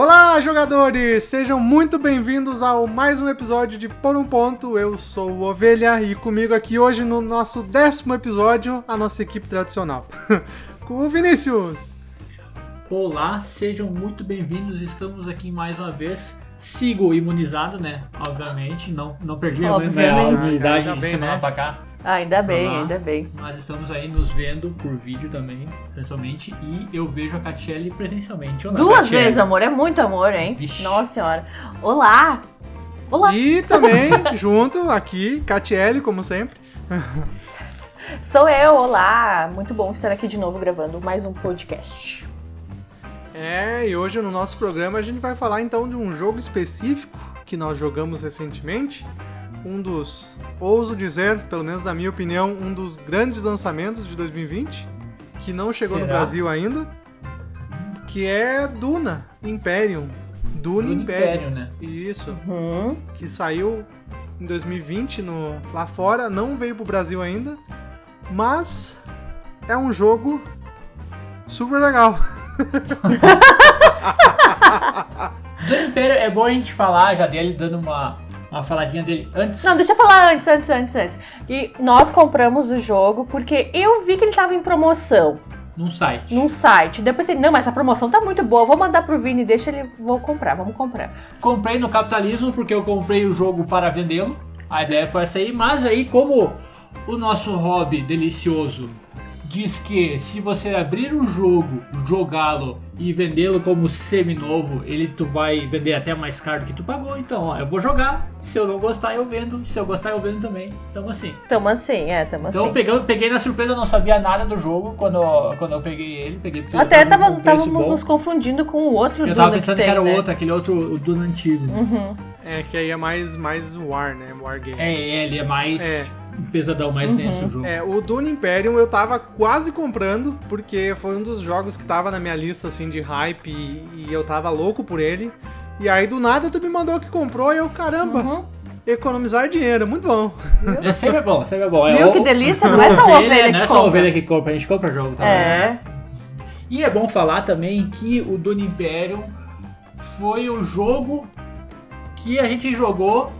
Olá, jogadores! Sejam muito bem-vindos ao mais um episódio de Por um Ponto. Eu sou o Ovelha e comigo aqui hoje no nosso décimo episódio, a nossa equipe tradicional. Com o Vinícius. Olá, sejam muito bem-vindos. Estamos aqui mais uma vez. Sigo imunizado, né? Obviamente, não, não perdi a minha Obviamente. imunidade Ainda de bem, semana né? pra cá. Ah, ainda bem, ainda bem. Mas estamos aí nos vendo por vídeo também, pessoalmente. E eu vejo a Catiele presencialmente. Olá, Duas Catiele. vezes, amor, é muito amor, hein? Vixe. Nossa senhora. Olá! Olá! E também, junto aqui, Catiele, como sempre. Sou eu, olá! Muito bom estar aqui de novo gravando mais um podcast. É, e hoje no nosso programa a gente vai falar então de um jogo específico que nós jogamos recentemente. Um dos, ouso dizer, pelo menos na minha opinião, um dos grandes lançamentos de 2020, que não chegou no Será? Brasil ainda, que é Duna Imperium. Duna Do Imperium. Império, né? Isso, Uhum. que saiu em 2020 no, lá fora, não veio pro Brasil ainda, mas é um jogo super legal. Do Império é bom a gente falar já dele, dando uma, uma faladinha dele antes. Não, deixa eu falar antes, antes, antes, antes. E nós compramos o jogo porque eu vi que ele tava em promoção Num site. num site. Depois pensei, não, mas essa promoção tá muito boa, vou mandar pro Vini, deixa ele, vou comprar, vamos comprar. Comprei no capitalismo porque eu comprei o jogo para vendê-lo. A ideia foi essa aí, mas aí como o nosso hobby delicioso diz que se você abrir um jogo, jogá-lo e vendê-lo como semi-novo, ele tu vai vender até mais caro do que tu pagou. Então, ó, eu vou jogar. Se eu não gostar, eu vendo. Se eu gostar, eu vendo também. Então, assim. Tamo assim, é, tamo Então, assim. peguei, peguei na surpresa, eu não sabia nada do jogo quando, quando eu peguei ele. Peguei Até tava um estávamos bom. nos confundindo com o outro Eu Duna tava pensando que, tem, era o né? outro, aquele outro, o Duna antigo. Uhum. É, que aí é mais, mais War, né? War Game. É, ele é mais É. pesadão, mais denso o jogo. É, o Dune Imperium eu tava quase comprando, porque foi um dos jogos que tava na minha lista, assim, de hype, e, e eu tava louco por ele. E aí, do nada, tu me mandou que comprou, e eu, caramba, Uhum. economizar dinheiro, muito bom. É sempre bom, sempre bom. É Viu o- que delícia? Não é só a ovelha Não que é só ovelha que compra, a gente compra jogo também. É. E é bom falar também que o Dune Imperium foi o jogo que a gente jogou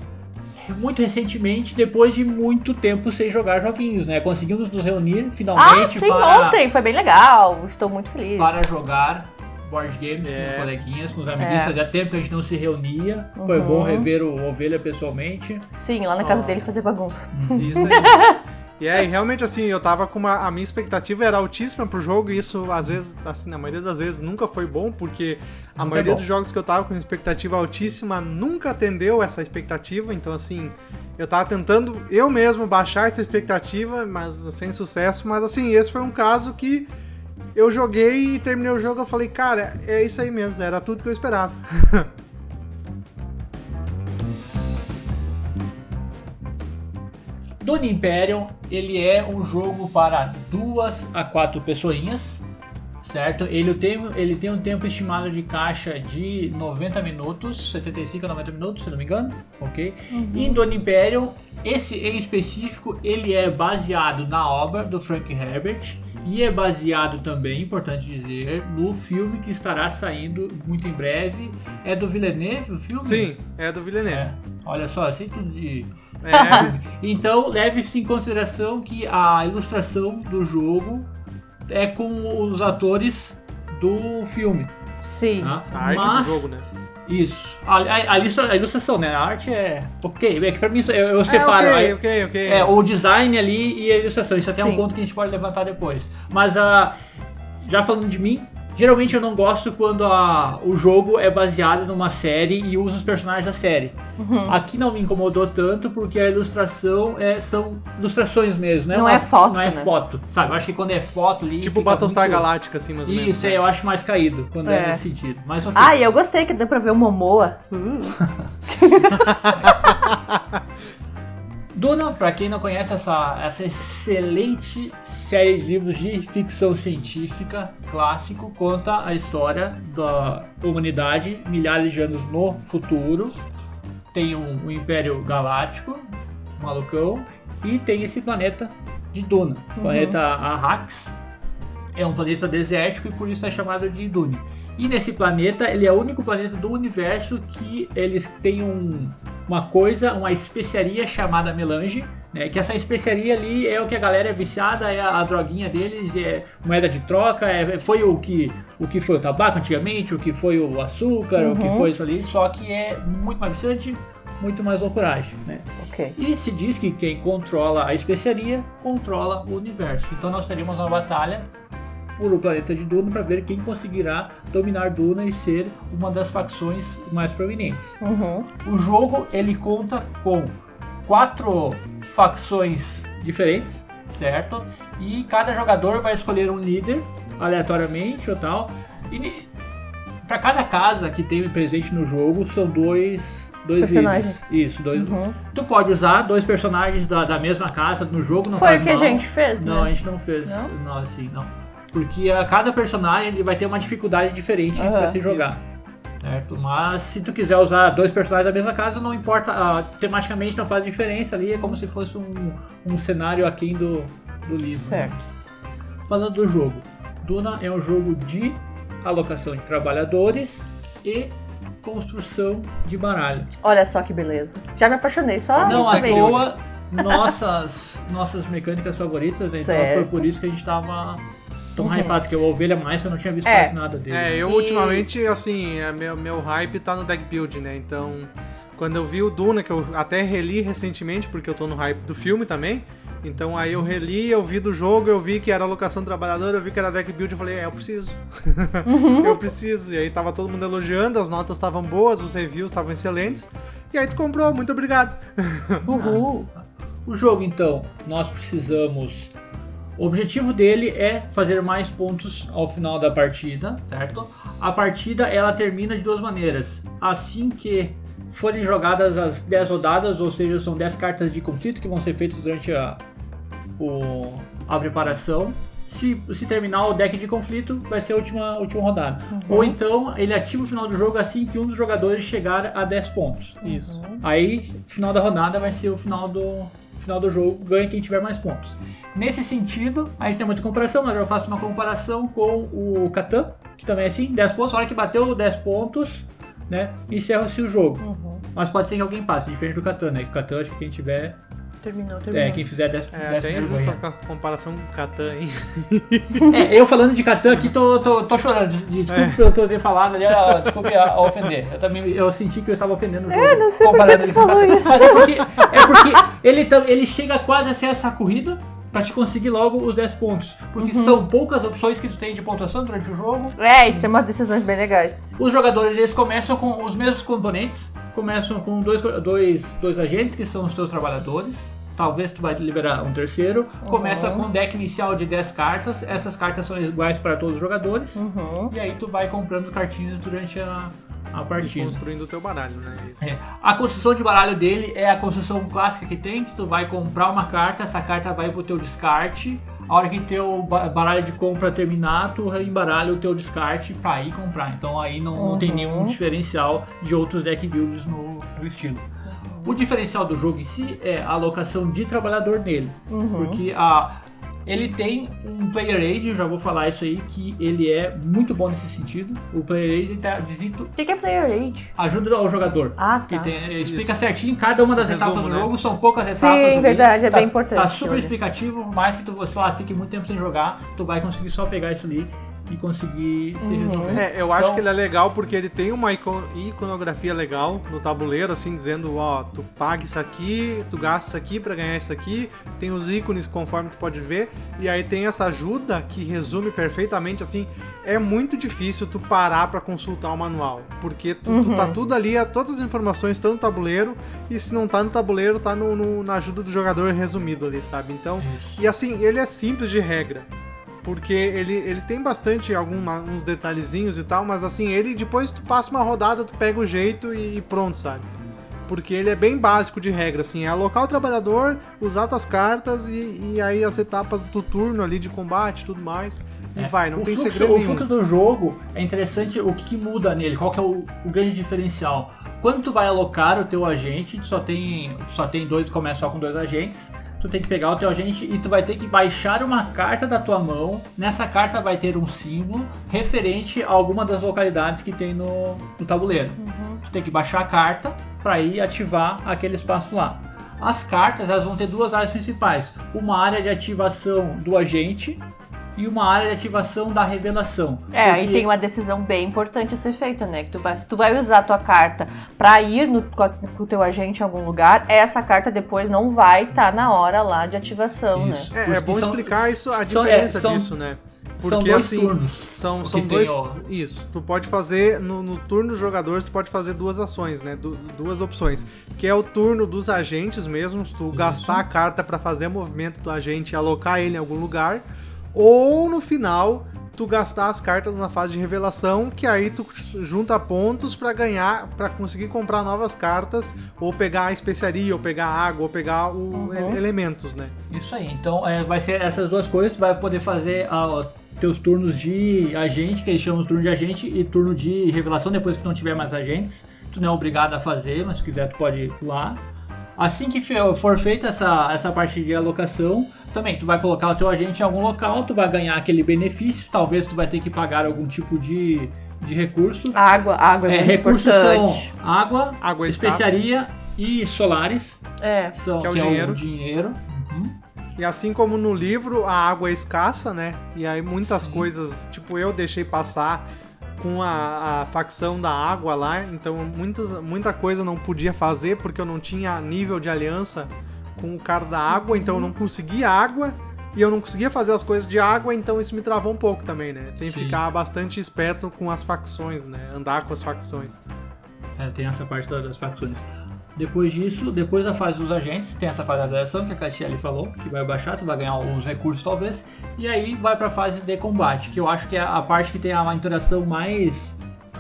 muito recentemente, depois de muito tempo sem jogar joguinhos, né? Conseguimos nos reunir Ah, finalmente sim, para, ontem. Foi bem legal. Estou muito feliz. para jogar board games com É. os coleguinhas, com os amiguinhos. É. Fazia tempo que a gente não se reunia. Foi Uhum. bom rever o Ovelha pessoalmente. Sim, lá na casa Ó. dele fazer bagunça. Isso aí. E é, e realmente assim, eu tava com uma. A minha expectativa era altíssima pro jogo, e isso, às vezes, assim, na maioria das vezes, nunca foi bom, porque a Nunca maioria é dos jogos que eu tava com expectativa altíssima nunca atendeu essa expectativa. Então, assim, eu tava tentando eu mesmo baixar essa expectativa, mas sem sucesso. Mas assim, esse foi um caso que eu joguei e terminei o jogo. Eu falei, cara, é isso aí mesmo, era tudo que eu esperava. Dune Imperium, ele é um jogo para duas a quatro pessoinhas, certo? Ele tem, ele tem um tempo estimado de caixa de 90 minutos, 75 a 90 minutos, se não me engano, ok? E em Dune Imperium, esse em específico, ele é baseado na obra do Frank Herbert e é baseado também, importante dizer, no filme que estará saindo muito em breve. É do Villeneuve o filme? Sim, é do Villeneuve. É. Olha só, sei tudo de... É, Então, leve-se em consideração que a ilustração do jogo é com os atores do filme. Sim. tá? a arte Mas- do jogo, né? Isso. A, a- a ilustra- a ilustração, né? A arte é. Ok, é que pra mim eu, eu É, separo. ok, aí- ok, ok. é, o design ali e a ilustração. Isso até é um Sim. ponto que a gente pode levantar depois. Mas a. Já falando de mim, geralmente eu não gosto quando a, o jogo é baseado numa série e usa os personagens da série. Uhum. Aqui não me incomodou tanto porque a ilustração é, são ilustrações mesmo, né? Não Uma- é foto, Não é né? foto, sabe? Eu acho que quando é foto ali. Tipo Battlestar muito- Galactica, assim, mais ou menos. Isso, é, eu acho mais caído quando é, É. nesse sentido. Mas ok. Ah, e eu gostei que deu pra ver o Momoa. Uh. Duna, pra quem não conhece essa, essa excelente série de livros de ficção científica clássico, conta a história da humanidade milhares de anos no futuro. Tem um, um Império Galáctico, malucão, e tem esse planeta de Duna, planeta Arrax. É um planeta desértico e por isso é chamado de Dune. E nesse planeta, ele é o único planeta do universo que eles têm um, uma coisa, uma especiaria chamada melange, né? Que essa especiaria ali é o que a galera é viciada, é a, a droguinha deles, é moeda de troca, é, foi o que, o que foi o tabaco antigamente, o que foi o açúcar, o que Uhum. foi isso ali, só que é muito mais viciante, muito mais loucuragem, né? Ok. E se diz que quem controla a especiaria controla o universo. Então nós teríamos uma batalha por o planeta de Duna para ver quem conseguirá dominar Duna e ser uma das facções mais prominentes. Uhum. O jogo ele conta com quatro facções diferentes, certo? E cada jogador vai escolher um líder aleatoriamente ou tal. E para cada casa que tem presente no jogo são dois dois Personagens. líderes. Isso, dois. Uhum. Tu pode usar dois personagens da, da mesma casa no jogo, não Foi o que a mal. gente fez, Não, a né? gente não fez. Não? Não, assim, não. Porque a cada personagem ele vai ter uma dificuldade diferente Aham. pra se jogar. Certo? Mas se tu quiser usar dois personagens da mesma casa, não importa. ah, tematicamente não faz diferença ali. É como se fosse um, um cenário aquém do, do livro. né? Certo. Falando do jogo. Duna é um jogo de alocação de trabalhadores e construção de baralho. Olha só que beleza. Já me apaixonei só Não isso à toa, nossas, nossas mecânicas favoritas, né? então foi por isso que a gente tava tão Uhum. hypado, que o Ovelha Mais eu não tinha visto É. quase nada dele. É, eu E- ultimamente, assim, é, meu, meu hype tá no deck build, né? Então, quando eu vi o Duna, que eu até reli recentemente, porque eu tô no hype do filme também. Então aí eu reli, eu vi do jogo, eu vi que era alocação trabalhadora, eu vi que era deck build, eu falei, é, eu preciso. eu preciso. E aí tava todo mundo elogiando, as notas estavam boas, os reviews estavam excelentes. E aí tu comprou, muito obrigado. Uhul. O jogo, então, nós precisamos. O objetivo dele é fazer mais pontos ao final da partida, certo? A partida ela termina de duas maneiras. Assim que forem jogadas as 10 rodadas, ou seja, são 10 cartas de conflito que vão ser feitas durante a, o- a preparação. Se, se terminar o deck de conflito, vai ser a última, última rodada. Ou então ele ativa o final do jogo assim que um dos jogadores chegar a 10 pontos. Isso. Aí, final da rodada vai ser o final do, final do jogo, ganha quem tiver mais pontos. Nesse sentido, a gente tem muita comparação, mas eu faço uma comparação com o Catan, que também é assim, 10 pontos, a hora que bateu 10 pontos, né, encerra-se o jogo. Uhum. Mas pode ser que alguém passe, diferente do Catan, né, que o Catan, acho que quem tiver, Terminou, terminou. é, quem fizer 10 É, 10 bem primeiros justa ganha. a comparação com o Catan, hein? É, eu falando de Catan aqui, tô, tô, tô chorando, Des- desculpe pelo que eu ter falado ali, desculpe a, a ofender. Eu também, eu senti que eu estava ofendendo o jogo. É, não sei por que tu com falou isso. Mas é porque, é porque ele, ele chega quase a ser essa corrida pra te conseguir logo os 10 pontos. Porque Uhum. são poucas opções que tu tem de pontuação durante o jogo. É, isso é umas decisões bem legais. Os jogadores eles começam com os mesmos componentes, começam com dois, dois, dois agentes que são os teus trabalhadores. Talvez tu vai liberar um terceiro. Começa com um deck inicial de 10 cartas. Essas cartas são iguais para todos os jogadores. Uhum. E aí tu vai comprando cartinhas durante a, a E partida. construindo o teu baralho, né? Isso. É. A construção de baralho dele é a construção clássica que tem, que tu vai comprar uma carta, essa carta vai pro teu descarte. A hora que teu ba- baralho de compra terminar, tu embaralha o teu descarte pra ir comprar. Então aí não, não tem Uhum. nenhum diferencial de outros deck builders no, no estilo. O diferencial do jogo em si é a alocação de trabalhador nele. Uhum. Porque a, ele tem um player aid, eu já vou falar isso aí, que ele é muito bom nesse sentido. O player aid tá dizendo O que que é player age? ajuda ao jogador. Ah, Que tá. tem, explica certinho cada uma das Resumo, etapas do né? jogo, são poucas Sim, etapas. ali. verdade, é Tá- bem importante, Tá super olha. explicativo, mais que tu sei lá, fique muito tempo sem jogar, tu vai conseguir só pegar isso ali e conseguir se Uhum. resolver. É, eu acho Então- que ele é legal porque ele tem uma ico- iconografia legal no tabuleiro, assim, dizendo, ó, tu paga isso aqui, tu gasta isso aqui pra ganhar isso aqui, tem os ícones conforme tu pode ver, e aí tem essa ajuda que resume perfeitamente, assim, é muito difícil tu parar pra consultar o manual, porque tu, tu tá tudo ali, todas as informações estão no tabuleiro, e se não tá no tabuleiro, tá no- no- na ajuda do jogador resumido ali, sabe? Então, Isso. e assim, ele é simples de regra. Porque ele, ele tem bastante alguma, uns detalhezinhos e tal, mas assim, ele depois tu passa uma rodada, tu pega o jeito e, e pronto, sabe? Porque ele é bem básico de regra, assim, é alocar o trabalhador, usar tuas cartas e, e aí as etapas do turno ali de combate e tudo mais. E É. vai, não o tem fluxo, segredo O nenhum. fluxo do jogo é interessante o que, que muda nele, qual que é o, o grande diferencial. Quando tu vai alocar o teu agente, tu só tem, tu só tem dois, começa só com dois agentes, tu tem que pegar o teu agente e tu vai ter que baixar uma carta da tua mão. Nessa carta vai ter um símbolo referente a alguma das localidades que tem no, no tabuleiro. Tu tem que baixar a carta para ir ativar aquele espaço lá. As cartas elas vão ter duas áreas principais: uma área de ativação do agente e uma área de ativação da revelação. É, aí Porque- tem uma decisão bem importante a ser feita, né? Que tu vai, se tu vai usar a tua carta pra ir no, com, o teu agente em algum lugar, essa carta depois não vai estar na hora lá de ativação, Isso. né? É, é bom são- explicar isso, a são- é, diferença são- disso, né? são Porque dois assim, turnos. são, são que dois. tem. Isso. Tu pode fazer no, no turno dos jogadores, tu pode fazer duas ações, né? Du- duas opções. Que é o turno dos agentes mesmos, tu gastar a carta pra fazer o movimento do agente e alocar ele em algum lugar. Ou no final, tu gastar as cartas na fase de revelação, que aí tu junta pontos pra ganhar, pra conseguir comprar novas cartas, ou pegar a especiaria, ou pegar água, ou pegar o Uhum. elementos, né? Isso aí. Então é, vai ser essas duas coisas. Tu vai poder fazer ah, teus turnos de agente, que eles chamam de turno de agente, e turno de revelação depois que não tiver mais agentes. Tu não é obrigado a fazer, mas se quiser tu pode pular. Assim que for feita essa, essa parte de alocação, também tu vai colocar o teu agente em algum local, tu vai ganhar aquele benefício. Talvez tu vai ter que pagar algum tipo de, de recurso. Água, água é, É, muito recursos importante. são água, Água é escasso. especiaria e solares. É. São, Que é o dinheiro. dinheiro. Uhum. E assim como no livro, a água é escassa, né? E aí muitas coisas, tipo, eu deixei passar com a, a facção da água lá, então muitas, muita coisa não podia fazer porque eu não tinha nível de aliança com o cara da água, então eu não conseguia água e eu não conseguia fazer as coisas de água, então isso me travou um pouco também, né? Tem que Sim. ficar bastante esperto com as facções, né? Andar com as facções. É, tem essa parte da- das facções. Depois disso, depois da fase dos agentes, tem essa fase da avaliação que a Catiele falou, que vai baixar, tu vai ganhar alguns recursos talvez, e aí vai pra fase de combate, que eu acho que é a parte que tem a- interação mais,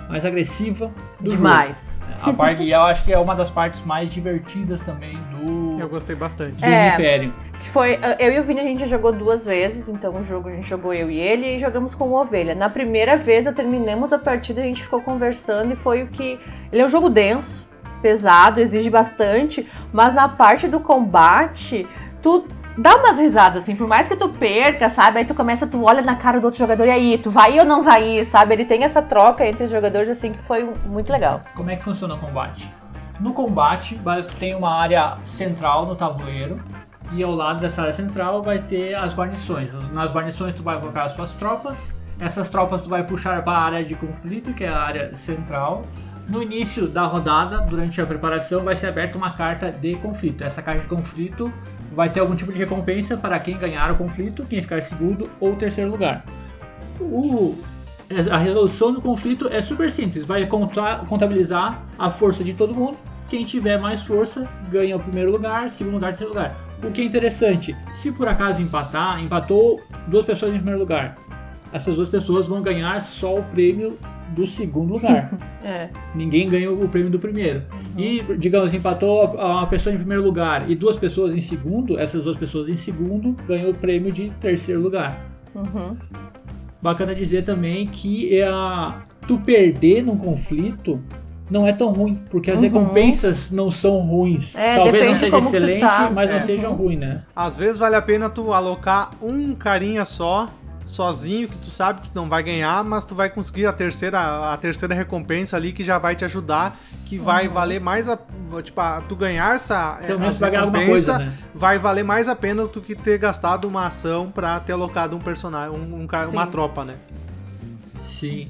mais agressiva do Demais. jogo. A parte, e eu acho que é uma das partes mais divertidas também do, Eu gostei bastante. do É. Império. Que foi. Eu e o Vini a gente já jogou duas vezes, então o jogo a gente jogou eu e ele e jogamos com o Ovelha. Na primeira vez, eu terminamos a partida, a gente ficou conversando e foi o que. Ele é um jogo denso, pesado, exige bastante, mas na parte do combate, tu dá umas risadas, assim, por mais que tu perca, sabe? Aí tu começa, tu olha na cara do outro jogador e aí, tu vai ou não vai sabe? Ele tem essa troca entre os jogadores, assim, que foi muito legal. Como é que funciona o combate? No combate, tem uma área central no tabuleiro e ao lado dessa área central vai ter as guarnições. Nas guarnições tu vai colocar as suas tropas. Essas tropas tu vai puxar para a área de conflito, que é a área central. No início da rodada, durante a preparação, vai ser aberta uma carta de conflito. Essa carta de conflito vai ter algum tipo de recompensa para quem ganhar o conflito, quem ficar segundo ou terceiro lugar. O- a resolução do conflito é super simples. Vai contar- contabilizar a força de todo mundo. Quem tiver mais força ganha o primeiro lugar, segundo lugar, terceiro lugar. O que é interessante, se por acaso empatar, empatou duas pessoas em primeiro lugar. Essas duas pessoas vão ganhar só o prêmio do segundo lugar. É. Ninguém ganha o prêmio do primeiro. E, digamos, empatou uma pessoa em primeiro lugar e duas pessoas em segundo, essas duas pessoas em segundo ganham o prêmio de terceiro lugar. Uhum. Bacana dizer também que é a, tu perder num conflito não é tão ruim, porque as Uhum. recompensas não são ruins. É, Talvez não seja excelente, tá. mas É. não sejam ruim, né? Às vezes vale a pena tu alocar um carinha só, sozinho, que tu sabe que não vai ganhar, mas tu vai conseguir a terceira, a terceira recompensa ali que já vai te ajudar, que vai valer mais a. Tipo, a- tu ganhar essa, Pelo menos vai ganhar alguma coisa, né? vai valer mais a pena do que ter gastado uma ação pra ter alocado um personagem, um, um ca- Sim. uma tropa, né? Sim.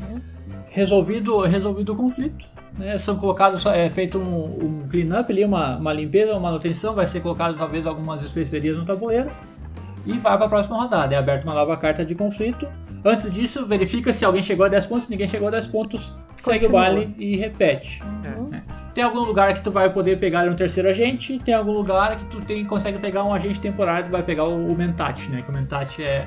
Resolvido, resolvido o conflito. Né? São colocados, é feito um, um clean-up ali, uma, uma limpeza, uma manutenção, vai ser colocado talvez algumas especiarias no tabuleiro e vai para a próxima rodada. É aberta uma nova carta de conflito. Antes disso, verifica se alguém chegou a 10 pontos, se ninguém chegou a 10 pontos, segue o Continua. baile e repete. Uhum. Tem algum lugar que tu vai poder pegar um terceiro agente, tem algum lugar que tu tem, consegue pegar um agente temporário, tu vai pegar o, o Mentat, né? Que o Mentat é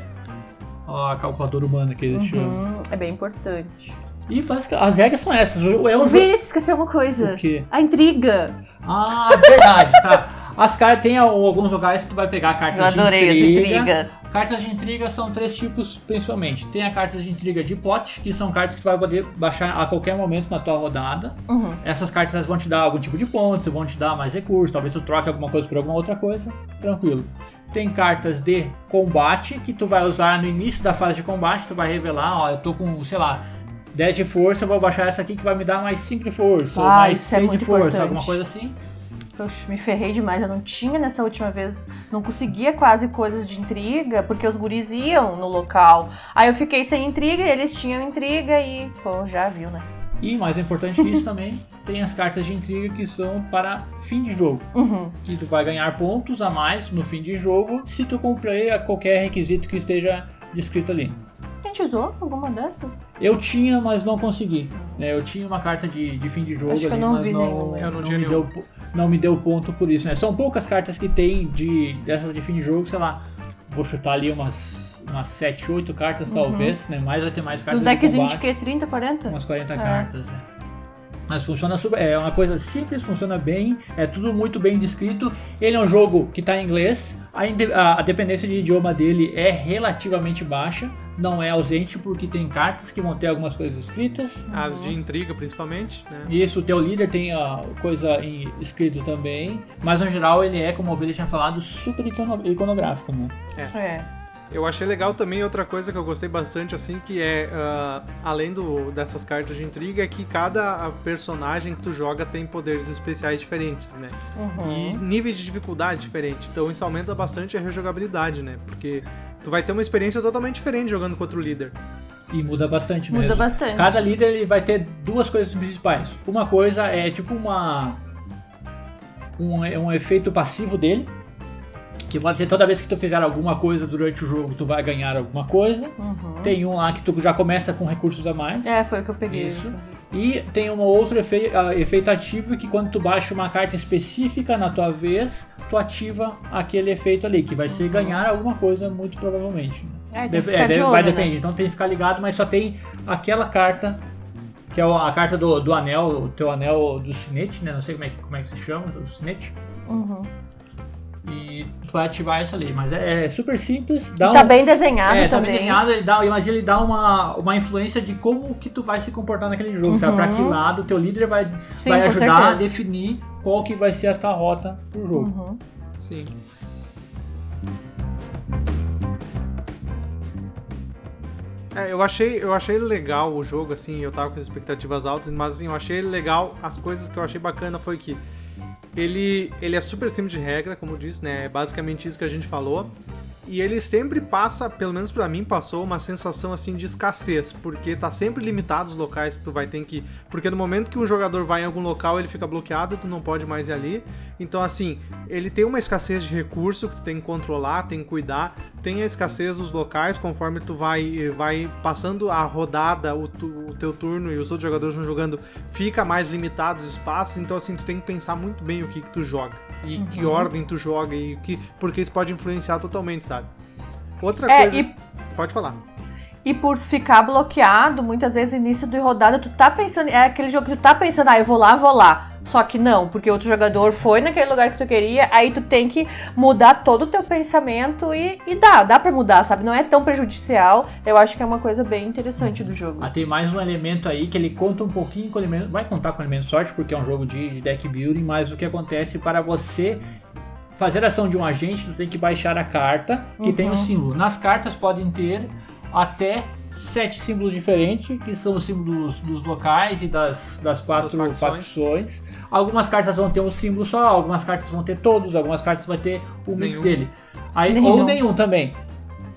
a calculadora humana que eles chamam. Uhum. É bem importante. E basicamente, as regras são essas. É um O. Vini, esqueceu uma coisa. O quê? A intriga. Ah, verdade, tá. As cartas tem al- alguns lugares que tu vai pegar cartas Eu adorei de intriga. intriga. Cartas de intriga são três tipos, principalmente. Tem a carta de intriga de plot, que são cartas que tu vai poder baixar a qualquer momento na tua rodada. Uhum. Essas cartas vão te dar algum tipo de ponto, vão te dar mais recursos, talvez tu troque alguma coisa por alguma outra coisa, tranquilo. Tem cartas de combate que tu vai usar no início da fase de combate. Tu vai revelar, ó, eu tô com, sei lá, 10 de força, eu vou baixar essa aqui que vai me dar mais 5 de força, ou Ah, mais isso é 6 de força, importante. alguma coisa assim. Poxa, me ferrei demais. Eu não tinha nessa última vez, não conseguia quase coisas de intriga, porque os guris iam no local. Aí eu fiquei sem intriga, eles tinham intriga e, pô, já viu, né? E mais importante que isso também, tem as cartas de intriga que são para fim de jogo. Uhum. Que tu vai ganhar pontos a mais no fim de jogo se tu cumprir a qualquer requisito que esteja descrito ali. A gente usou alguma dessas? Eu tinha, mas não consegui. né? Eu tinha uma carta de, de fim de jogo Acho que eu ali, não mas vi não, nenhuma. Eu não não tinha me nenhum. deu, não me deu ponto por isso. Né? São poucas cartas que tem de, dessas de fim de jogo, sei lá. Vou chutar ali umas, umas 7, 8 cartas talvez, né? Mas vai ter mais No cartas de deckzinho de combate. que? 30, 40? Umas 40 É. cartas, né? Mas funciona super. É uma coisa simples, funciona bem, é tudo muito bem descrito. Ele é um jogo que está em inglês, a, a- a dependência de idioma dele é relativamente baixa, não é ausente porque tem cartas que vão ter algumas coisas escritas. As de intriga, principalmente, né? Isso, o teu líder tem a coisa em escrito também, mas no geral ele é, como o Ovelha tinha falado, super icono- iconográfico, né? É. Eu achei legal também outra coisa que eu gostei bastante, assim, que é, ah, além do, dessas cartas de intriga, é que cada personagem que tu joga tem poderes especiais diferentes, né? Uhum. E níveis de dificuldade diferentes. Então isso aumenta bastante a rejogabilidade, né? Porque tu vai ter uma experiência totalmente diferente jogando contra o líder. E muda bastante Muda mesmo. bastante. Cada líder ele vai ter duas coisas principais. Uma coisa é tipo uma um, um efeito passivo dele, que pode ser toda vez que tu fizer alguma coisa durante o jogo, tu vai ganhar alguma coisa. Uhum. Tem um lá que tu já começa com recursos a mais. É, foi o que eu peguei. Isso. E tem um outro efe- ah, efeito ativo que quando tu baixa uma carta específica na tua vez, tu ativa aquele efeito ali, que vai ser ganhar alguma coisa muito provavelmente. É, ficar é, de deve- olho, vai né? depender. Então tem que ficar ligado, mas só tem aquela carta, que é a carta do, do anel, o teu anel do sinete, né? Não sei como é, que- como é que se chama, do sinete. Uhum. E tu vai ativar isso ali. Mas é, é super simples. Dá E tá um- bem desenhado é, tá também. bem desenhado, ele dá, mas ele dá uma, uma influência de como que tu vai se comportar naquele jogo, sabe? Pra que lado o teu líder vai, Uhum. Sim, vai ajudar a certeza. definir qual que vai ser a tua rota pro jogo. Uhum. Sim. É, eu achei, eu achei legal o jogo, assim, eu tava com as expectativas altas, mas assim, eu achei legal. As coisas que eu achei bacana foi que ele, ele é super simples de regra, como eu disse, né? É basicamente isso que a gente falou. E ele sempre passa, pelo menos pra mim, passou uma sensação assim de escassez, porque tá sempre limitado os locais que tu vai ter que. Porque no momento que um jogador vai em algum local, ele fica bloqueado, tu não pode mais ir ali. Então, assim, ele tem uma escassez de recurso que tu tem que controlar, tem que cuidar. Tem a escassez dos locais, conforme tu vai, vai passando a rodada, o, tu- o teu turno e os outros jogadores vão jogando, fica mais limitado os espaços. Então, assim, tu tem que pensar muito bem o que, que tu joga. E que ordem tu joga, e que, porque isso pode influenciar totalmente, sabe? Outra É, coisa. e Pode falar. E por ficar bloqueado, muitas vezes início de rodada, tu tá pensando, é aquele jogo que tu tá pensando, ah, eu vou lá, vou lá. Só que não, porque outro jogador foi naquele lugar que tu queria, aí tu tem que mudar todo o teu pensamento e, e dá, dá pra mudar, sabe? Não é tão prejudicial. Eu acho que é uma coisa bem interessante do jogo. Ah, tem mais um elemento aí que ele conta um pouquinho com elemento. Vai contar com elemento de sorte, porque é um jogo de, de deck building, mas o que acontece para você fazer a ação de um agente, tu tem que baixar a carta que tem o símbolo. Nas cartas podem ter até sete símbolos diferentes, que são os símbolos dos locais e das, das quatro Das facções. facções. Algumas cartas vão ter um símbolo só, algumas cartas vão ter todos, algumas cartas vai ter o mix Nenhum. dele. Aí, Nenhum. Ou nenhum também.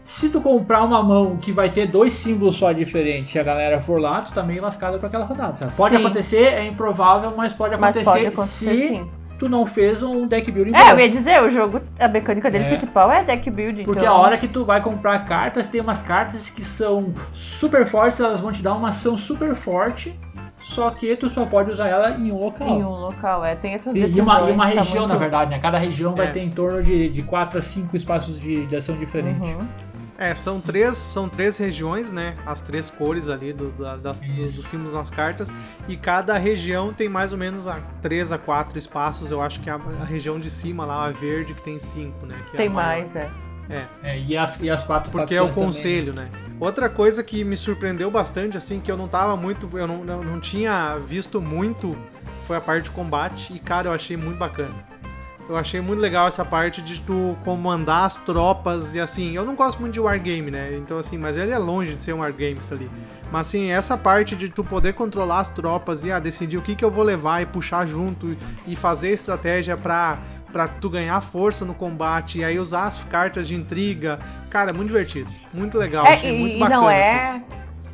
Se tu comprar uma mão que vai ter dois símbolos só diferentes e a galera for lá, tu tá meio lascado pra aquela rodada. sabe? Pode Sim. acontecer, é improvável, mas pode Mas acontecer, pode acontecer se sim. Tu não fez um deck building É, bom. eu ia dizer, o jogo, a mecânica dele É. principal é deck building. Porque então... a hora que tu vai comprar cartas, tem umas cartas que são super fortes, elas vão te dar uma ação super forte, só que tu só pode usar ela em um local. Em um local, é, tem essas decisões. E uma, e uma tá região, muito- na verdade, né? Cada região vai É. ter em torno de, de 4 a 5 espaços de, de ação diferentes. Uhum. É, são três, são três regiões, né? As três cores ali do, da- das- do- dos símbolos nas cartas. E cada região tem mais ou menos a, três a quatro espaços. Eu acho que a, a região de cima lá, a verde, que tem cinco, né? que é Tem a maior. mais, é. É, É, e, as, e as quatro porque é o facções também. conselho, né? Outra coisa que me surpreendeu bastante, assim, que eu não tava muito. Eu não, não, não tinha visto muito, foi a parte de combate. E, cara, eu achei muito bacana. Eu achei muito legal essa parte de tu comandar as tropas e assim, eu não gosto muito de wargame, né? Então assim, mas ele é longe de ser um wargame isso ali. Mas assim, essa parte de tu poder controlar as tropas e ah, decidir o que, que eu vou levar e puxar junto e fazer estratégia pra, pra tu ganhar força no combate e aí usar as cartas de intriga. Cara, é muito divertido. Muito legal, É, achei e, muito e bacana. não assim.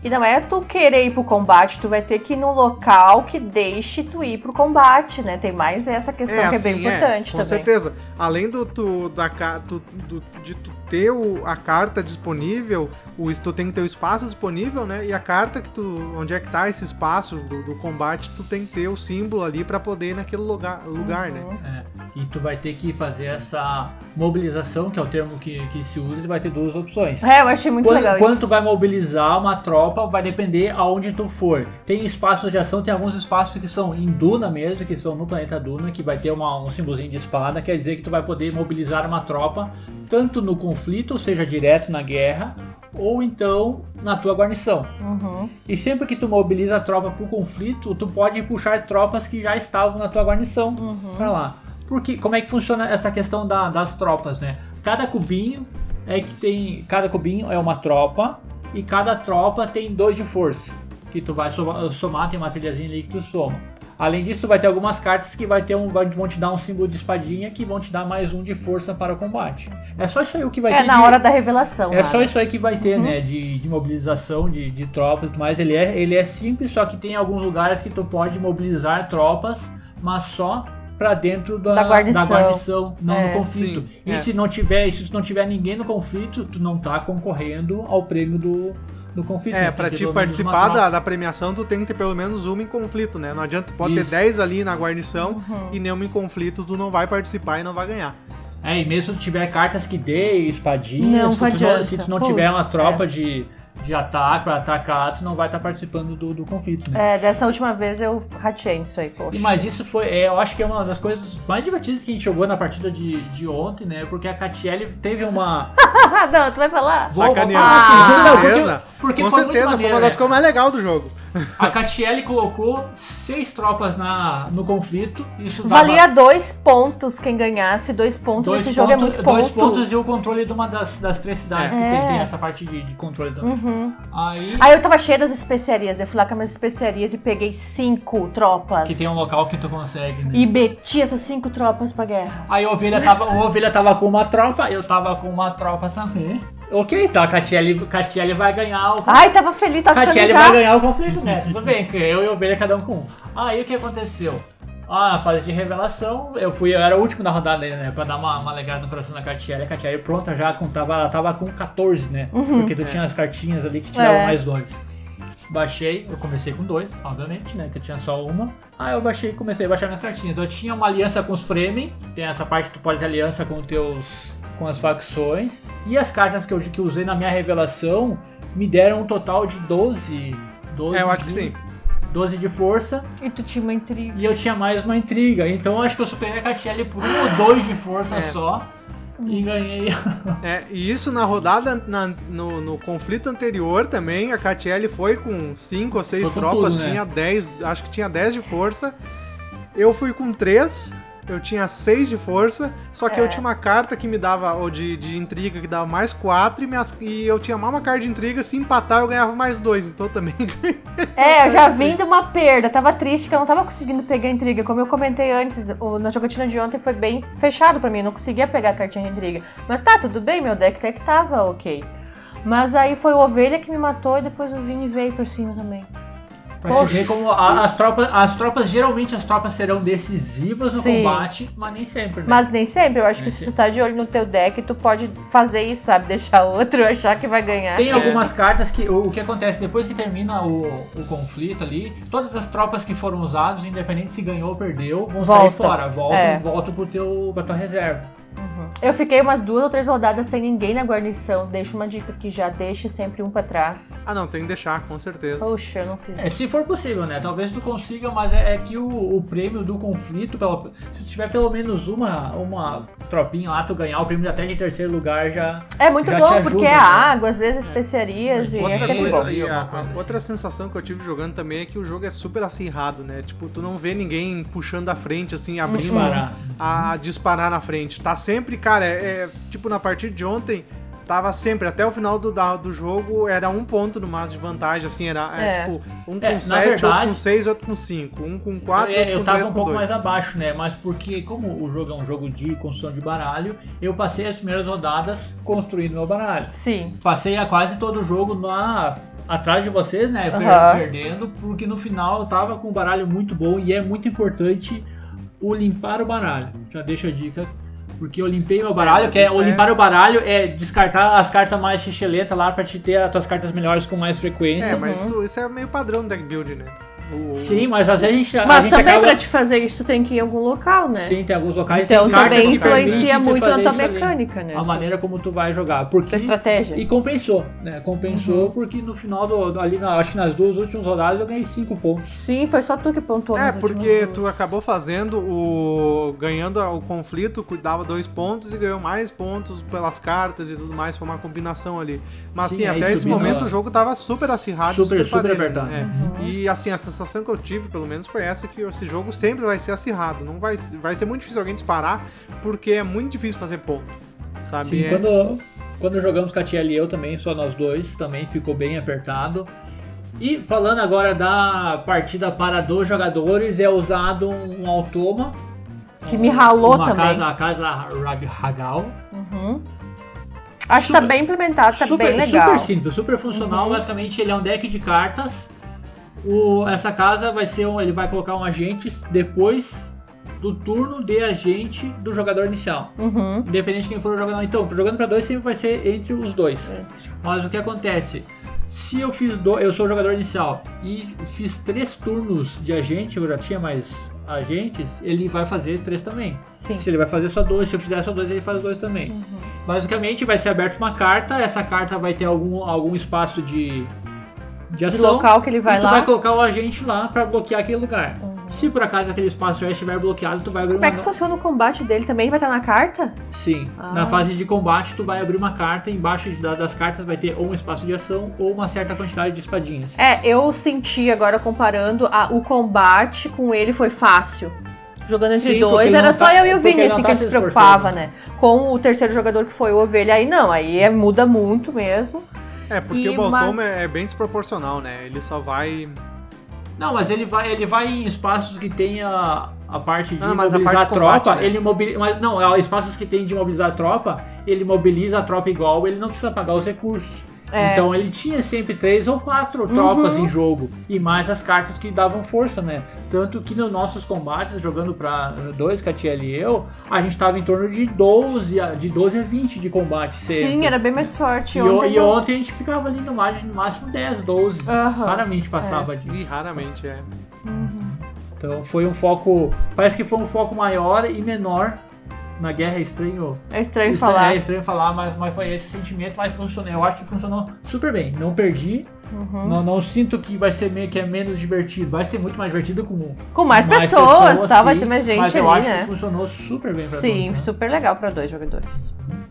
É. E não é tu querer ir pro combate, tu vai ter que ir num local que deixe tu ir pro combate, né? Tem mais essa questão que é bem assim, importante com também. certeza. Além do, tu, da, do- do- de tu ter o- a carta disponível, o, tu tem que ter o espaço disponível, né? E a carta que tu. Onde é que tá esse espaço do, do combate, tu tem que ter o símbolo ali pra poder ir naquele lugar, lugar né? Uhum. É, e tu vai ter que fazer essa mobilização, que é o termo que, que se usa, e vai ter duas opções. É, eu achei muito Quando, legal quando isso. tu vai mobilizar uma tropa, vai depender aonde tu for. Tem espaços de ação, tem alguns espaços que são em Duna mesmo, que são no planeta Duna, que vai ter uma- um símbolozinho de espada, quer dizer que tu vai poder mobilizar uma tropa tanto no conflito, ou seja, direto na guerra, ou então na tua guarnição. Uhum. E sempre que tu mobiliza a tropa pro conflito, tu pode puxar tropas que já estavam na tua guarnição Uhum. pra lá. Porque como é que funciona essa questão da- das tropas, né? Cada cubinho é que tem, cada cubinho é uma tropa e cada tropa tem dois de força, que tu vai soma- somar, tem uma trilhazinha ali que tu soma. Além disso, tu vai ter algumas cartas que vai ter um, vão te dar um símbolo de espadinha que vão te dar mais um de força para o combate. É só isso aí o que vai É ter na de- hora da revelação. é nada. só isso aí que vai ter, Uhum. né? De, de mobilização de, de tropas e tudo mais. Ele é, ele é simples, só que tem alguns lugares que tu pode mobilizar tropas, mas só pra dentro da, Da guarnição. guarnição, não É. no conflito. Sim, e é. se não tiver, se tu não tiver ninguém no conflito, tu não tá concorrendo ao prêmio do, do conflito. É, né? pra te ter participar da, da premiação, tu tem que ter pelo menos uma em conflito, né? Não adianta, tu pode ter Isso. 10 ali na guarnição Uhum. e nenhuma em conflito, tu não vai participar e não vai ganhar. É, e mesmo se tu tiver cartas que dê espadinha, Não se, tu não, se tu não Putz, tiver uma é. tropa de, de ataque pra atacar, tu não vai estar participando do, do conflito, né? É, dessa última vez eu ratei isso aí, poxa. Mas isso foi, é, eu acho que é uma das coisas mais divertidas que a gente jogou na partida de, de ontem, né? Porque a Catiele teve uma. Ah, não, tu vai falar? Vou- vou Sacaneando. falar assim, com não, porque- certeza. porque com foi certeza, foi maneiro, uma das né? coisas mais legais do jogo. A Catiele colocou seis tropas na, no conflito. Isso dava Valia dois pontos quem ganhasse. Dois pontos dois nesse jogo é pontos- muito ponto. Dois pontos e o controle de uma das, das três cidades que É. tem, tem essa parte de, de controle também. Uhum. Aí. Aí eu tava cheia das especiarias, eu fui lá com as minhas especiarias e peguei cinco tropas. Que tem um local que tu consegue, né? E meti essas cinco tropas pra guerra. Aí a ovelha tava, a ovelha tava com uma tropa, eu tava com uma tropa também. Ok, então a Catiele, Catiele vai ganhar o Ai, tava feliz, tava Catiele vai ganhar o conflito, né? Tudo bem, que eu e a ovelha cada um com um. Aí o que aconteceu? Ah, a fase de revelação, eu fui, eu era o último da rodada ainda, né? Pra dar uma, uma alegrada no coração da Catiele. A Catiele pronta já, com, tava, ela tava com 14, né? Porque tu tinha as cartinhas ali que te davam É. mais dois. Baixei, eu comecei com dois, obviamente, né? Que eu tinha só uma. Aí eu baixei comecei a baixar minhas cartinhas. Então eu tinha uma aliança com os Fremen, tem essa parte que tu pode ter aliança com teus. com as facções. E as cartas que eu que usei na minha revelação me deram um total de 12. 12 É, eu acho que de- sim. 12 de força E tu tinha uma intriga. e eu tinha mais uma intriga. Então eu acho que eu superei a Catiele por um ou dois de força É. só. E ganhei. É, e isso na rodada, na- no, no conflito anterior também, a Catiele foi com 5 ou 6 Foi com tropas, tudo, né? tinha 10, acho que tinha 10 de força. Eu fui com 3, eu tinha 6 de força, só que É. eu tinha uma carta que me dava, ou de, de intriga, que dava mais 4, e, minhas- e eu tinha mais uma carta de intriga, se empatar eu ganhava mais 2, então eu também. É, eu já vim de uma perda, tava triste que eu não tava conseguindo pegar a intriga. Como eu comentei antes, o, na jogatina de ontem foi bem fechado pra mim, eu não conseguia pegar a cartinha de intriga. Mas tá, tudo bem, meu deck até que tava ok. Mas aí foi o Ovelha que me matou e depois o Vini veio por cima também. Pra Poxa. te ver como a- as tropas, as tropas, geralmente as tropas serão decisivas no Sim. combate, mas nem sempre, né? Mas nem sempre, eu acho que Nem se tu tá de olho no teu deck, tu pode fazer isso, sabe? Deixar outro, achar que vai ganhar. Tem É. algumas cartas que o, o que acontece depois que termina o, o conflito ali, todas as tropas que foram usadas, independente se ganhou ou perdeu, vão sair Volta. fora, voltam, É. voltam pro teu, pra tua reserva. Eu fiquei umas duas ou três rodadas sem ninguém na guarnição. Deixa uma dica que já deixe sempre um pra trás. Ah, não, tem que deixar, com certeza. Poxa, eu não fiz É, se for possível, né? Talvez tu consiga, mas é, é que o, o prêmio do conflito, pela- se tiver pelo menos uma, uma tropinha lá, tu ganhar o prêmio até de terceiro lugar já. É muito Já te bom, ajuda, porque é né? água, às vezes especiarias, e é Outra sempre coisa, bom. e a- a assim. outra sensação que eu tive jogando também é que o jogo é super acirrado, né? Tipo, tu não vê ninguém puxando a frente, assim, abrindo Disparar. a disparar na frente. Tá sempre, cara, é, é, tipo, na partida de ontem, tava sempre, até o final do, da- do jogo, era um ponto no máximo de vantagem, assim, era é, É. tipo, um É, com na 7, outro verdade- com 6, outro com 5, um com 4, eu, outro eu com tava 3, um pouco 2. mais abaixo, né? Mas porque, como o jogo é um jogo de construção de baralho, eu passei as primeiras rodadas construindo meu baralho. Sim. Passei a quase todo o jogo na atrás de vocês, né? Aham. Perdendo, porque no final eu tava com um baralho muito bom e é muito importante o limpar o baralho. Já deixo a dica. Porque eu limpei meu baralho, mas que é, é- limpar o baralho é descartar as cartas mais xixeleta lá pra te ter as tuas cartas melhores com mais frequência. É, mas isso, isso é meio padrão do deck build, né? O- Sim, mas às vezes a gente, a Mas gente também acaba... pra te fazer isso tem que ir em algum local, né? Sim, tem alguns locais Então também influencia muito na tua mecânica, né? A maneira como tu vai jogar. Porque estratégia. E compensou, né? Compensou Uhum. porque no final do, ali, na- acho que nas duas últimas rodadas eu ganhei 5 pontos. Sim, foi só tu que pontuou É, porque tu acabou fazendo o. ganhando o conflito, cuidava dois pontos e ganhou mais pontos pelas cartas e tudo mais, foi uma combinação ali. Mas Sim, assim, até esse momento a- o jogo tava super acirrado, Super, super, super parelho, apertado. é. Uhum. E assim, a sensação que eu tive, pelo menos, foi essa que esse jogo sempre vai ser acirrado. Não vai, vai ser muito difícil alguém disparar, porque é muito difícil fazer ponto. Sabe? Sim, É- quando, quando jogamos Catiel e eu também, só nós dois, também ficou bem apertado. E falando agora da partida para dois jogadores, é usado um, um automa. Que me ralou uma também. Casa, a casa Rag- Hagal. Uhum. Acho que tá Super- bem implementado, tá super, bem legal. super simples, super funcional. Uhum. Basicamente, ele é um deck de cartas. O, essa casa vai ser um, ele vai colocar um agente depois do turno de agente do jogador inicial. Uhum. Independente de quem for o jogador. Então, jogando para dois sempre vai ser entre os dois. Mas o que acontece? Se eu fiz do, eu sou o jogador inicial e fiz três turnos de agente, eu já tinha mais agentes, ele vai fazer três também. Sim. Se ele vai fazer só dois, se eu fizer só dois, ele faz dois também. Uhum. Basicamente vai ser aberta uma carta, essa carta vai ter algum, algum espaço de, de ação. local que ele vai e tu lá. vai colocar o agente lá pra bloquear aquele lugar. Uhum. Se por acaso aquele espaço já estiver bloqueado, tu vai abrir Como é uma que funciona o combate dele também? Vai estar na carta? Sim. Ah. Na fase de combate, tu vai abrir uma carta, embaixo da- das cartas vai ter ou um espaço de ação ou uma certa quantidade de espadinhas. É, eu senti agora comparando a- o combate com ele foi fácil. Jogando entre Sim, dois, era só tá- eu e o Vini, assim, tá que ele se preocupava, esforçando. né? Com o terceiro jogador que foi o Ovelha, aí não, aí é- muda muito mesmo. É, porque E, o Baltoma mas- é bem desproporcional, né? Ele só vai. Não, mas ele vai, ele vai em espaços que tem a, a parte de Ah, mas a mobilizar parte a de combate, tropa, né? ele mobiliza. Mas não, é, espaços que tem de mobilizar a tropa, ele mobiliza a tropa igual, ele não precisa pagar os recursos. É. Então ele tinha sempre três ou quatro tropas em jogo. E mais as cartas que davam força, né? Tanto que nos nossos combates, jogando pra dois, Catiel e eu, a gente tava em torno de 12, a- de 12 a 20 de combate sempre. Sim, era bem mais forte. E, o- ontem e não. ontem a gente ficava ali no máximo, no máximo 10, 12. Aham. Raramente passava E disso. raramente é. Então foi um foco. Parece que foi um foco maior e menor. Na guerra é estranho. É estranho Isso falar. É estranho falar, mas, mas foi esse sentimento, mas funcionou. Eu acho que funcionou super bem. Não perdi. Uhum. Não, não sinto que vai ser meio que é menos divertido. Vai ser muito mais divertido com, Com mais, pessoas, tá? Vai sim, ter mais gente mas eu ali, acho né? que funcionou super bem pra Sim, todos, né? super legal pra dois jogadores. Uhum.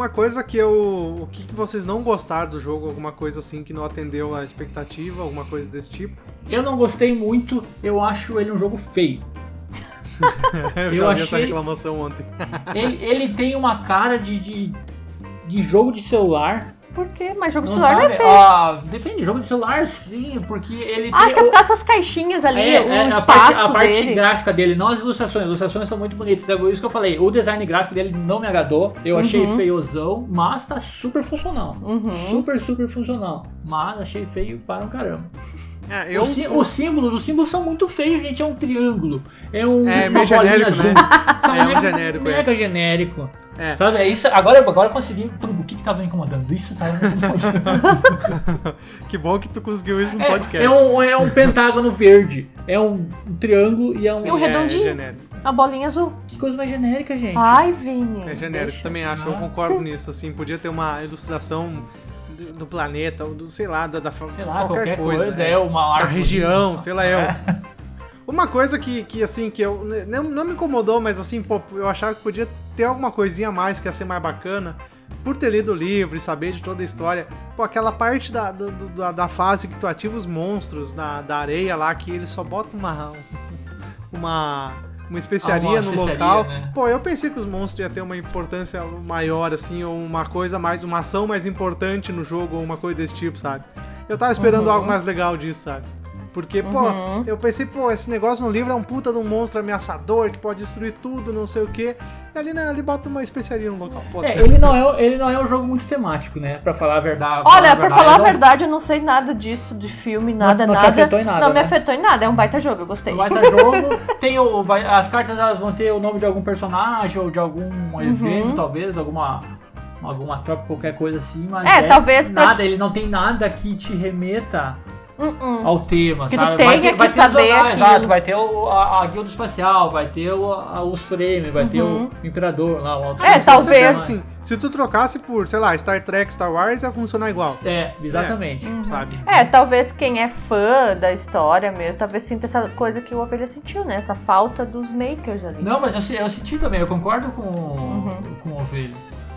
Uma coisa que eu. O que, que vocês não gostaram do jogo? Alguma coisa assim que não atendeu a expectativa? Alguma coisa desse tipo? Eu não gostei muito, eu acho ele um jogo feio. eu, Eu já vi essa achei- reclamação ontem. Ele, ele tem uma cara de, de, de jogo de celular. Por quê? Mas jogo de celular não é sabe? feio. Ah, depende, jogo de celular sim, porque ele Acho que é por causa dessas caixinhas ali, É, o é, a parte, a parte dele. gráfica dele, não as ilustrações. As ilustrações estão muito bonitas. É isso que eu falei. O design gráfico dele não me agradou. Eu achei Uhum. feiozão, mas tá super funcional. Uhum. Super, super funcional. Mas achei feio para um caramba. É, O eu, sí- Os símbolos, os símbolos são muito feios, gente. É um triângulo. É um. É, meio genérico, azul. né? São É, um mega, genérico, é. Mega genérico. É. Sabe? É isso. Agora, agora eu consegui. O que que tava me incomodando? Isso tava me incomodando. que bom que tu conseguiu isso no É, podcast. é um, é um pentágono verde. É um, um triângulo e é um. E um é, redondinho. É genérico. A bolinha azul. Que coisa mais genérica, gente. Ai, Vini. É genérico, deixa. também acho, eu concordo nisso, assim, podia ter uma ilustração do, do planeta, ou do, sei lá, da, da Sei lá, qualquer, qualquer, coisa. É, uma da região, sei lá, eu. É. Uma coisa que, que assim, que eu, não, não me incomodou, mas assim, pô, eu achava que podia ter alguma coisinha a mais que ia ser mais bacana, por ter lido o livro e saber de toda a história, pô, aquela parte da, do- da, da fase que tu ativa os monstros da, da areia lá, que ele só bota uma, uma, uma especiaria Ah, uma no especiaria, local. né? Pô, eu pensei que os monstros iam ter uma importância maior, assim, ou uma coisa mais, uma ação mais importante no jogo, ou uma coisa desse tipo, sabe? Eu tava esperando Uhum. algo mais legal disso, sabe? Porque, pô, Uhum. eu pensei, pô, esse negócio no livro é um puta de um monstro ameaçador que pode destruir tudo, não sei o quê. E ali, né, ali bota uma especiaria no local. Pô, É, ele não é, ele não é um jogo muito temático, né? Pra falar a verdade. Olha, pra falar a não- verdade, eu não sei nada disso, de filme, nada, não te nada. afetou em nada, Não me né? afetou em nada, é um baita jogo, eu gostei. Vai estar jogo, tem o, vai- as cartas elas vão ter o nome de algum personagem ou de algum Uhum. evento, talvez, alguma alguma tropa, qualquer coisa assim, mas É, talvez pra- nada, ele não tem nada que te remeta Uh-uh. ao tema, Que tu sabe? tenha vai ter, que vai ter saber aquilo. exato, vai ter o, a, a guilda espacial, vai ter o, a- os frames, vai ter Uhum. o imperador lá, o alto É, talvez. assim, se tu trocasse por, sei lá, Star Trek, Star Wars, ia funcionar igual. É, exatamente. Sabe? É, talvez quem é fã da história mesmo, talvez sinta essa coisa que o Ovelha sentiu, né? Essa falta dos makers ali. Não, mas eu, eu senti também, eu concordo com, Uhum. com o Ovelha.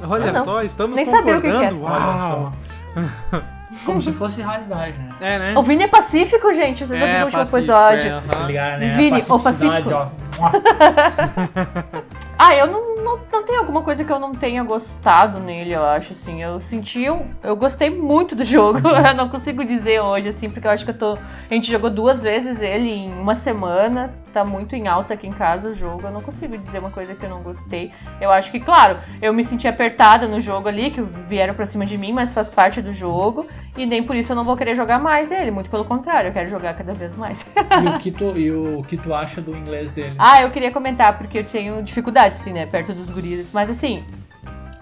Olha Ah, só, estamos Nem sabia o que concordando. que Uau! Como se fosse raridade, né? É, né? O Vini é pacífico, gente, vocês É, ouviram o último pacífico, episódio. é. Se ligaram, né? Vini, o Pacífico. ó. Ah, eu não, não, não tem alguma coisa que eu não tenha gostado nele, eu acho, assim. Eu senti. um- Eu gostei muito do jogo. eu não consigo dizer hoje, assim, porque eu acho que eu tô. A gente jogou duas vezes ele em uma semana. Tá muito em alta aqui em casa o jogo. Eu não consigo dizer uma coisa que eu não gostei. Eu acho que, claro, eu me senti apertada no jogo ali, que vieram pra cima de mim, mas faz parte do jogo. E nem por isso eu não vou querer jogar mais ele. Muito pelo contrário, eu quero jogar cada vez mais. E o que tu, e o que tu acha do inglês dele? Ah, eu queria comentar, porque eu tenho dificuldade, assim, né, perto dos guris. Mas assim,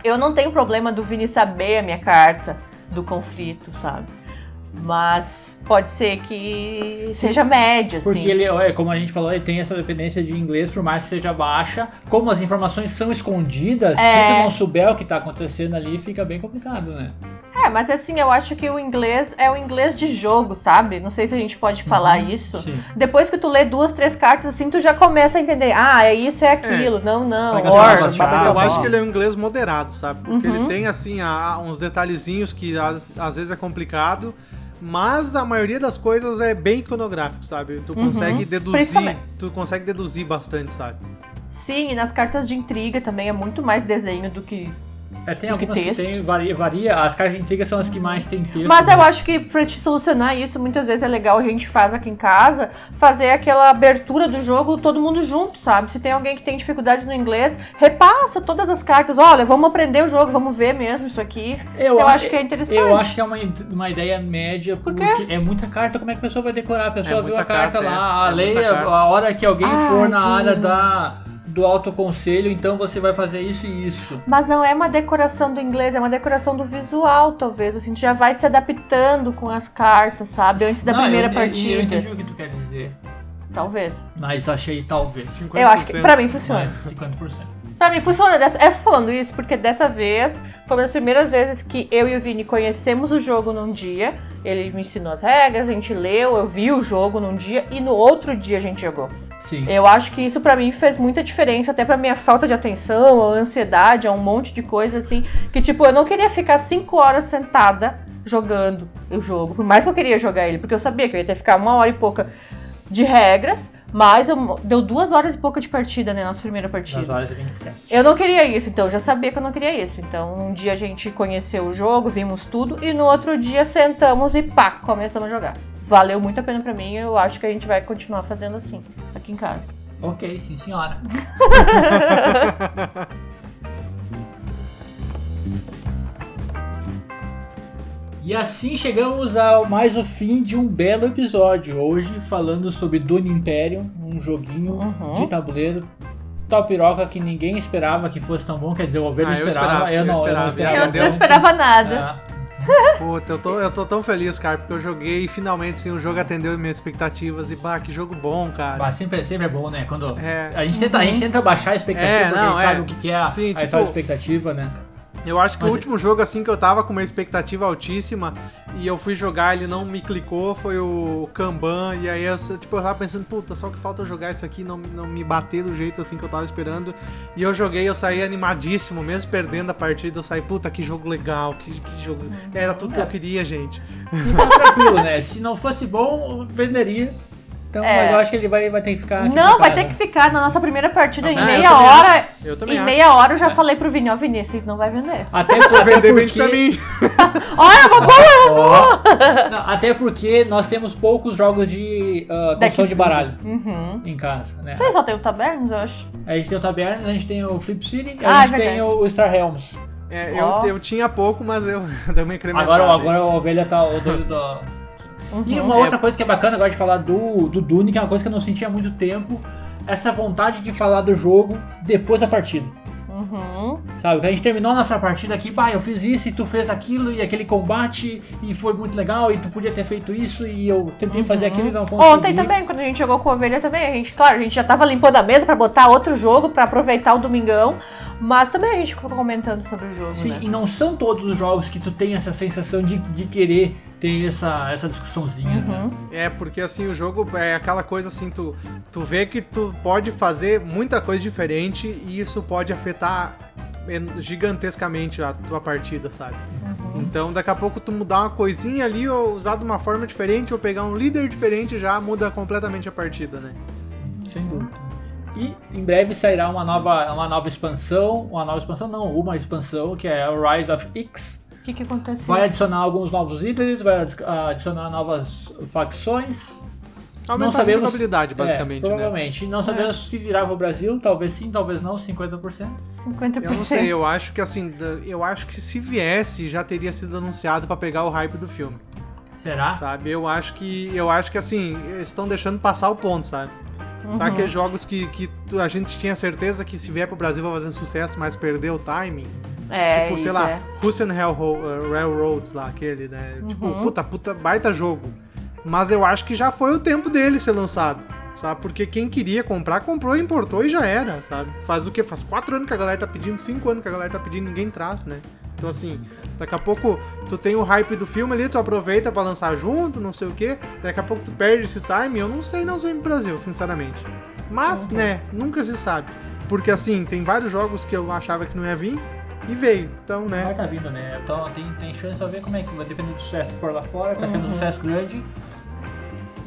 eu não tenho problema do Vini saber a minha carta do conflito, sabe? Mas pode ser que seja médio, assim. Porque ele, olha, como a gente falou, ele tem essa dependência de inglês, por mais que seja baixa. Como as informações são escondidas, se É. tu não souber o que tá acontecendo ali, fica bem complicado, né? É, mas assim, eu acho que o inglês é o inglês de jogo, sabe? Não sei se a gente pode falar Uhum, isso. sim. Depois que tu lê duas, três cartas, assim, tu já começa a entender. Ah, é isso, é aquilo. Não, não. Pega Or, blá, palavras-chave, Eu acho que ele é um inglês moderado, sabe? Porque Uhum. ele tem, assim, a- uns detalhezinhos que a- às vezes é complicado, mas a maioria das coisas é bem iconográfico, sabe? Tu Uhum. consegue deduzir, Principalmente- tu consegue deduzir bastante, sabe? Sim, e nas cartas de intriga também é muito mais desenho do que É, tem algumas que, texto. tem, varia, varia. As cartas de intriga são as que mais tem texto. Mas né? eu acho que pra te solucionar isso, muitas vezes é legal a gente faz aqui em casa, fazer aquela abertura do jogo todo mundo junto, sabe? Se tem alguém que tem dificuldades no inglês, repassa todas as cartas. Olha, vamos aprender o jogo, vamos ver mesmo isso aqui. Eu, a- acho que é interessante. Eu acho que é uma, uma ideia média, Por porque é muita carta, como é que a pessoa vai decorar? A pessoa É viu a carta, carta, lá, é. a É lei, muita a, hora que alguém Ah, for na área da, do autoconselho, então você vai fazer isso e isso. Mas não é uma decoração do inglês, é uma decoração do visual, talvez. Assim, tu já vai se adaptando com as cartas, sabe? Antes da Não, primeira eu, Eu, partida. eu entendi o que tu quer dizer, Talvez. mas achei talvez. 50%. Eu acho que pra mim funciona. Mais 50%. Pra mim funciona. Dessa, é falando isso porque dessa vez foi uma das primeiras vezes que eu e o Vini conhecemos o jogo num dia. Ele me ensinou as regras, a gente leu, eu vi o jogo num dia e no outro dia a gente jogou. Sim. Eu acho que isso pra mim fez muita diferença, até pra minha falta de atenção, a ansiedade, a um monte de coisa assim. Que tipo, eu não queria ficar cinco horas sentada jogando o jogo. Por mais que eu queria jogar ele, porque eu sabia que eu ia ter que ficar uma hora e pouca de regras, mas eu- deu duas horas e pouca de partida, né? Nossa primeira partida. Nas horas de 27. Eu não queria isso, então eu já sabia que eu não queria isso. Então, um dia a gente conheceu o jogo, vimos tudo, e no outro dia sentamos e pá, começamos a jogar. Valeu muito a pena pra mim, eu acho que a gente vai continuar fazendo assim, aqui em casa. Ok, sim senhora. E assim chegamos ao mais o fim de um belo episódio. Hoje falando sobre Dune Imperium, um joguinho Uhum. de tabuleiro tal piroca que ninguém esperava que fosse tão bom. Quer dizer, o Ovelha Ah, eu esperava, esperava, eu eu não, esperava. eu não esperava. Eu não esperava nada. É. Puta, eu tô, eu tô tão feliz, cara, porque eu joguei e finalmente sim, o jogo atendeu minhas expectativas. E bah, que jogo bom, cara. Mas sempre, sempre é bom, né? Quando É. a, gente tenta, a gente tenta baixar a expectativa, É, porque não, a gente é. sabe o que que é a, Sim, a tipo- expectativa, né? Eu acho que Mas- o último jogo, assim, que eu tava com uma expectativa altíssima e eu fui jogar, ele não me clicou, foi o Kanban. E aí eu, tipo, eu tava pensando, puta, só que falta jogar isso aqui, não, não me bater do jeito assim que eu tava esperando. E eu joguei, eu saí animadíssimo, mesmo perdendo a partida, eu saí, puta, que jogo legal, que, que jogo. Era tudo que eu queria, gente. Então tranquilo, né? Se não fosse bom, eu venderia. Então, É. mas eu acho que ele vai, vai ter que ficar. aqui Não, vai ter que ficar na nossa primeira partida em Ah, eu meia hora. acho. Eu também Em acho. meia hora eu já falei pro Vini, ó, Vini, esse não vai vender. Até, Se for vender, porque... vende pra mim. Olha, uma boa! Até porque nós temos poucos jogos de uh, construção de baralho Uhum. em casa, né? Você só tem o Taberns, eu acho. A gente tem o Tabernas, a gente tem o Flip City e Ah, a é gente tem o Star Realms. É, Ó. eu, eu tinha pouco, mas eu dei uma incrementada. Agora, agora a ovelha tá o doido do... E Uhum. uma outra coisa que é bacana agora de falar do, do Dune, que é uma coisa que eu não sentia há muito tempo, essa vontade de falar do jogo depois da partida. Uhum. Sabe, que a gente terminou nossa partida aqui, bah, eu fiz isso e tu fez aquilo e aquele combate e foi muito legal e tu podia ter feito isso e eu tentei fazer aquilo e não consegui. Ontem também, quando a gente jogou com a ovelha também, a gente, claro, a gente já tava limpando a mesa pra botar outro jogo, pra aproveitar o domingão, mas também a gente ficou comentando sobre o jogo, Sim, né? e não são todos os jogos que tu tem essa sensação de, de querer ter essa, essa discussãozinha, né? Uhum. É, porque assim, o jogo é aquela coisa assim, tu, tu vê que tu pode fazer muita coisa diferente e isso pode afetar en- gigantescamente a tua partida, sabe? Então, daqui a pouco tu mudar uma coisinha ali, ou usar de uma forma diferente, ou pegar um líder diferente, já muda completamente a partida, né? Sem dúvida. E em breve sairá uma nova, uma nova expansão, uma nova expansão não, uma expansão que é o Rise of X. O que que aconteceu? Vai adicionar alguns novos líderes, vai adi- adicionar novas facções. Aumentar a sabemos- jogabilidade, basicamente, é, né? provavelmente. Não sabemos se virá pro Brasil, talvez sim, talvez não, 50%. 50%. Eu não sei, eu acho que assim, eu acho que se viesse, já teria sido anunciado pra pegar o hype do filme. Será? Sabe? Eu acho que. Eu acho que assim, eles estão deixando passar o ponto, sabe? Sabe aqueles jogos que, que a gente tinha certeza que se vier pro Brasil vai fazer sucesso, mas perdeu o timing? É, tipo, sei lá, é. Russian uh, Railroads lá, aquele, né? Tipo, Uhum. puta, puta, baita jogo. Mas eu acho que já foi o tempo dele ser lançado. Sabe? Porque quem queria comprar, comprou, importou e já era, sabe? Faz o quê? Faz quatro anos que a galera tá pedindo, cinco anos que a galera tá pedindo, ninguém traz, né? Então, assim, daqui a pouco tu tem o hype do filme ali, tu aproveita pra lançar junto, não sei o quê. Daqui a pouco tu perde esse time. Eu não sei não se vem pro Brasil, sinceramente. Mas, né, nunca se sabe. Porque, assim, tem vários jogos que eu achava que não ia vir e veio. Então, Vai né. tá vindo, né? Então tem, tem chance de ver como é que vai depender do sucesso que for lá fora, tá sendo um Uhum. sucesso grande.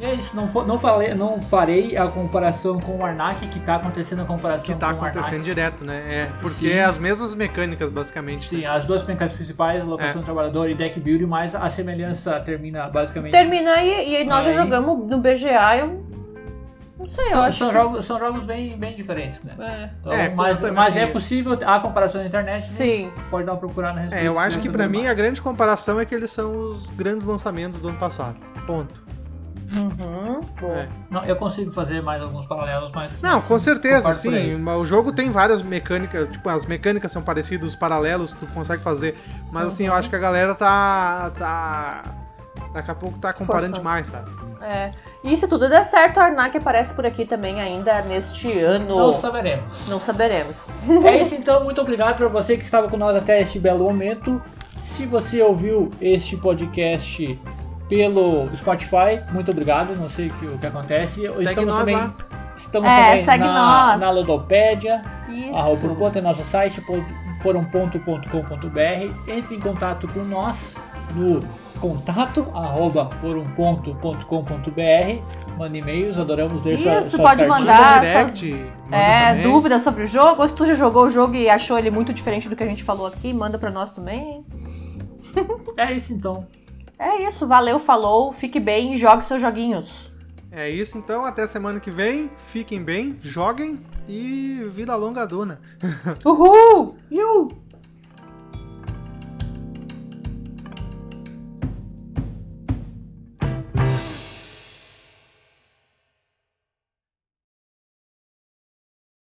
E é isso, não, for, não, falei, não farei a comparação com o Arnak, que tá acontecendo a comparação Que tá com o acontecendo direto, né? É, porque Sim. é as mesmas mecânicas, basicamente. né? Sim, as duas mecânicas principais, alocação É. do trabalhador e deck building, mas a semelhança termina basicamente. Termina aí, e nós Aí. já jogamos no BGA, eu não sei, eu São, acho são que... jogos, são jogos bem, bem diferentes, né? É. Então, É, mas também, mas assim, é possível a comparação na internet. né? Sim. Pode dar uma procurada na respeito. É, eu acho que pra saber mim a mais. grande comparação é que eles são os grandes lançamentos do ano passado. Ponto. Uhum. É. Não, eu consigo fazer mais alguns paralelos, mas. Não, com certeza, sim. O jogo tem várias mecânicas, tipo, as mecânicas são parecidas, os paralelos tu consegue fazer. Mas assim, eu Uhum. acho que a galera tá. tá. Daqui a pouco tá comparando Forçando. demais, sabe? É. E se tudo der certo, a Arnak aparece por aqui também ainda neste ano. Não saberemos. Não saberemos. É isso então, muito obrigado para você que estava com nós até este belo momento. Se você ouviu este podcast pelo Spotify, muito obrigado, não sei o que, o que acontece. Segue estamos nós também, lá. estamos É, também segue na, nós. na Ludopédia, Isso. arroba por um ponto, é nosso site, por, por um ponto.com.br. Entre em contato com nós no contato arroba por um ponto.com.br. Mande e-mails, adoramos ler sua, Isso, suas pode cartinhas. mandar. Manda direct, manda É, também. dúvida sobre o jogo? Ou se tu já jogou o jogo e achou ele muito diferente do que a gente falou aqui, manda pra nós também. É isso então. É isso, valeu, falou, fique bem e jogue seus joguinhos. É isso então, até semana que vem. Fiquem bem, joguem e vida longa a Duna. Uhul! Iu!